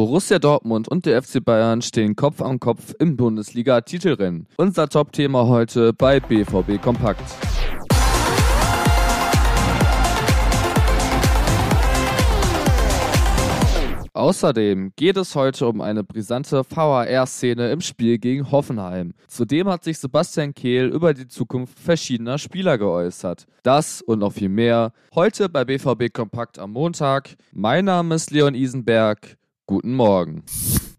Borussia Dortmund und der FC Bayern stehen Kopf an Kopf im Bundesliga-Titelrennen. Unser Top-Thema heute bei BVB Kompakt. Außerdem geht es heute um eine brisante VAR-Szene im Spiel gegen Hoffenheim. Zudem hat sich Sebastian Kehl über die Zukunft verschiedener Spieler geäußert. Das und noch viel mehr heute bei BVB Kompakt am Montag. Mein Name ist Leon Isenberg. Guten Morgen.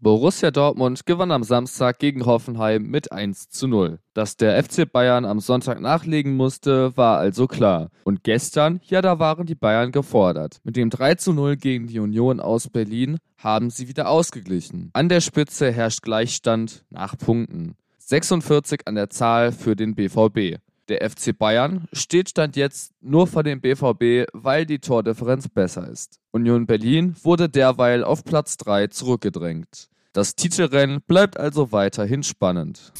Borussia Dortmund gewann am Samstag gegen Hoffenheim mit 1 zu 0. Dass der FC Bayern am Sonntag nachlegen musste, war also klar. Und gestern, ja, da waren die Bayern gefordert. Mit dem 3 zu 0 gegen die Union aus Berlin haben sie wieder ausgeglichen. An der Spitze herrscht Gleichstand nach Punkten. 46 an der Zahl für den BVB. Der FC Bayern steht Stand jetzt nur vor dem BVB, weil die Tordifferenz besser ist. Union Berlin wurde derweil auf Platz 3 zurückgedrängt. Das Titelrennen bleibt also weiterhin spannend.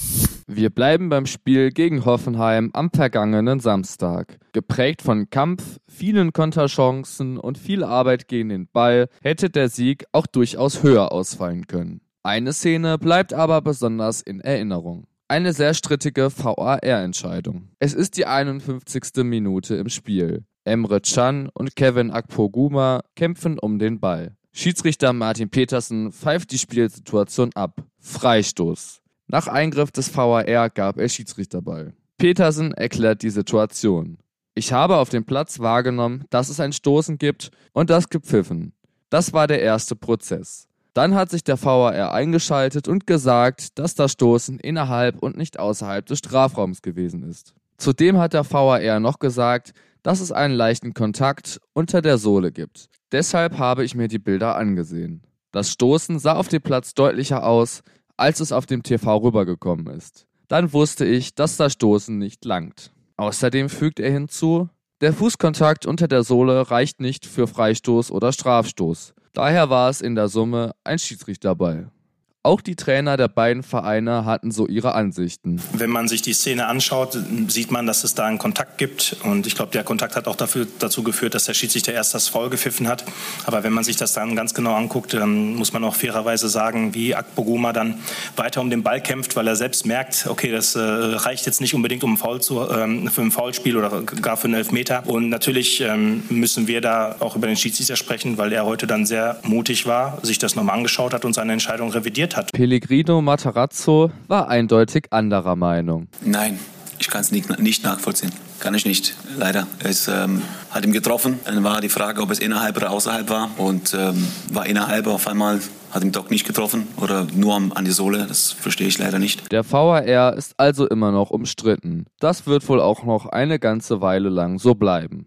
Wir bleiben beim Spiel gegen Hoffenheim am vergangenen Samstag. Geprägt von Kampf, vielen Konterchancen und viel Arbeit gegen den Ball hätte der Sieg auch durchaus höher ausfallen können. Eine Szene bleibt aber besonders in Erinnerung. Eine sehr strittige VAR-Entscheidung. Es ist die 51. Minute im Spiel. Emre Can und Kevin Akpoguma kämpfen um den Ball. Schiedsrichter Martin Petersen pfeift die Spielsituation ab. Freistoß. Nach Eingriff des VAR gab er Schiedsrichterball. Petersen erklärt die Situation. Ich habe auf dem Platz wahrgenommen, dass es ein Stoßen gibt und das gepfiffen. Das war der erste Prozess. Dann hat sich der VAR eingeschaltet und gesagt, dass das Stoßen innerhalb und nicht außerhalb des Strafraums gewesen ist. Zudem hat der VAR noch gesagt, dass es einen leichten Kontakt unter der Sohle gibt. Deshalb habe ich mir die Bilder angesehen. Das Stoßen sah auf dem Platz deutlicher aus, als es auf dem TV rübergekommen ist. Dann wusste ich, dass das Stoßen nicht langt. Außerdem fügt er hinzu, der Fußkontakt unter der Sohle reicht nicht für Freistoß oder Strafstoß. Daher war es in der Summe ein Schiedsrichterball. Auch die Trainer der beiden Vereine hatten so ihre Ansichten. Wenn man sich die Szene anschaut, sieht man, dass es da einen Kontakt gibt. Und ich glaube, der Kontakt hat auch dafür, dazu geführt, dass der Schiedsrichter erst das Foul gepfiffen hat. Aber wenn man sich das dann ganz genau anguckt, dann muss man auch fairerweise sagen, wie Akpoguma dann weiter um den Ball kämpft, weil er selbst merkt, okay, das äh, reicht jetzt nicht unbedingt um Foul zu, ähm, für ein Foulspiel oder gar für einen Elfmeter. Und natürlich ähm, müssen wir da auch über den Schiedsrichter sprechen, weil er heute dann sehr mutig war, sich das nochmal angeschaut hat und seine Entscheidung revidiert hat. Pellegrino Matarazzo war eindeutig anderer Meinung. Nein, ich kann es nicht, nicht nachvollziehen. Kann ich nicht, leider. Es ähm, hat ihn getroffen. Dann war die Frage, ob es innerhalb oder außerhalb war. Und ähm, war innerhalb auf einmal hat den Doc nicht getroffen oder nur an die Sohle? Das verstehe ich leider nicht. Der VAR ist also immer noch umstritten. Das wird wohl auch noch eine ganze Weile lang so bleiben.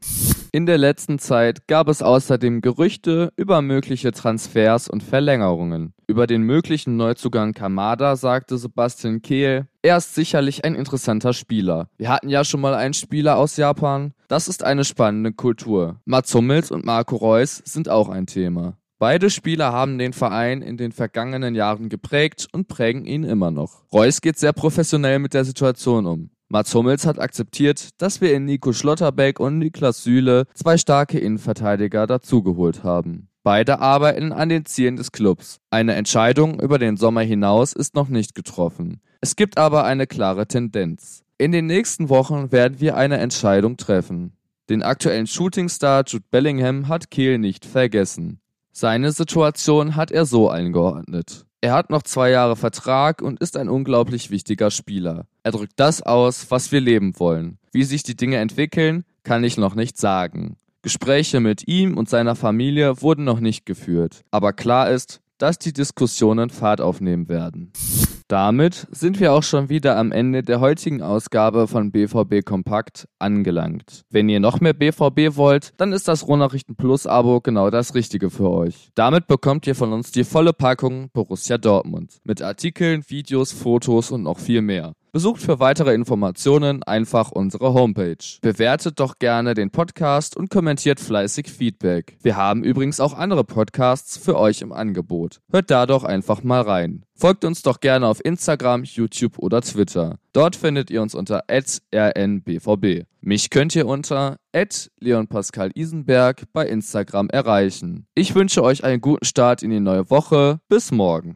In der letzten Zeit gab es außerdem Gerüchte über mögliche Transfers und Verlängerungen. Über den möglichen Neuzugang Kamada sagte Sebastian Kehl, er ist sicherlich ein interessanter Spieler. Wir hatten ja schon mal einen Spieler aus Japan. Das ist eine spannende Kultur. Mats Hummels und Marco Reus sind auch ein Thema. Beide Spieler haben den Verein in den vergangenen Jahren geprägt und prägen ihn immer noch. Reus geht sehr professionell mit der Situation um. Mats Hummels hat akzeptiert, dass wir in Nico Schlotterbeck und Niklas Süle zwei starke Innenverteidiger dazugeholt haben. Beide arbeiten an den Zielen des Clubs. Eine Entscheidung über den Sommer hinaus ist noch nicht getroffen. Es gibt aber eine klare Tendenz. In den nächsten Wochen werden wir eine Entscheidung treffen. Den aktuellen Shootingstar Jude Bellingham hat Kehl nicht vergessen. Seine Situation hat er so eingeordnet. Er hat noch zwei Jahre Vertrag und ist ein unglaublich wichtiger Spieler. Er drückt das aus, was wir leben wollen. Wie sich die Dinge entwickeln, kann ich noch nicht sagen. Gespräche mit ihm und seiner Familie wurden noch nicht geführt. Aber klar ist, dass die Diskussionen Fahrt aufnehmen werden. Damit sind wir auch schon wieder am Ende der heutigen Ausgabe von BVB Kompakt angelangt. Wenn ihr noch mehr BVB wollt, dann ist das Rohnachrichten Plus Abo genau das Richtige für euch. Damit bekommt ihr von uns die volle Packung Borussia Dortmund mit Artikeln, Videos, Fotos und noch viel mehr. Besucht für weitere Informationen einfach unsere Homepage. Bewertet doch gerne den Podcast und kommentiert fleißig Feedback. Wir haben übrigens auch andere Podcasts für euch im Angebot. Hört da doch einfach mal rein. Folgt uns doch gerne auf Instagram, YouTube oder Twitter. Dort findet ihr uns unter rnbvb. Mich könnt ihr unter Leon Pascal Isenberg bei Instagram erreichen. Ich wünsche euch einen guten Start in die neue Woche. Bis morgen.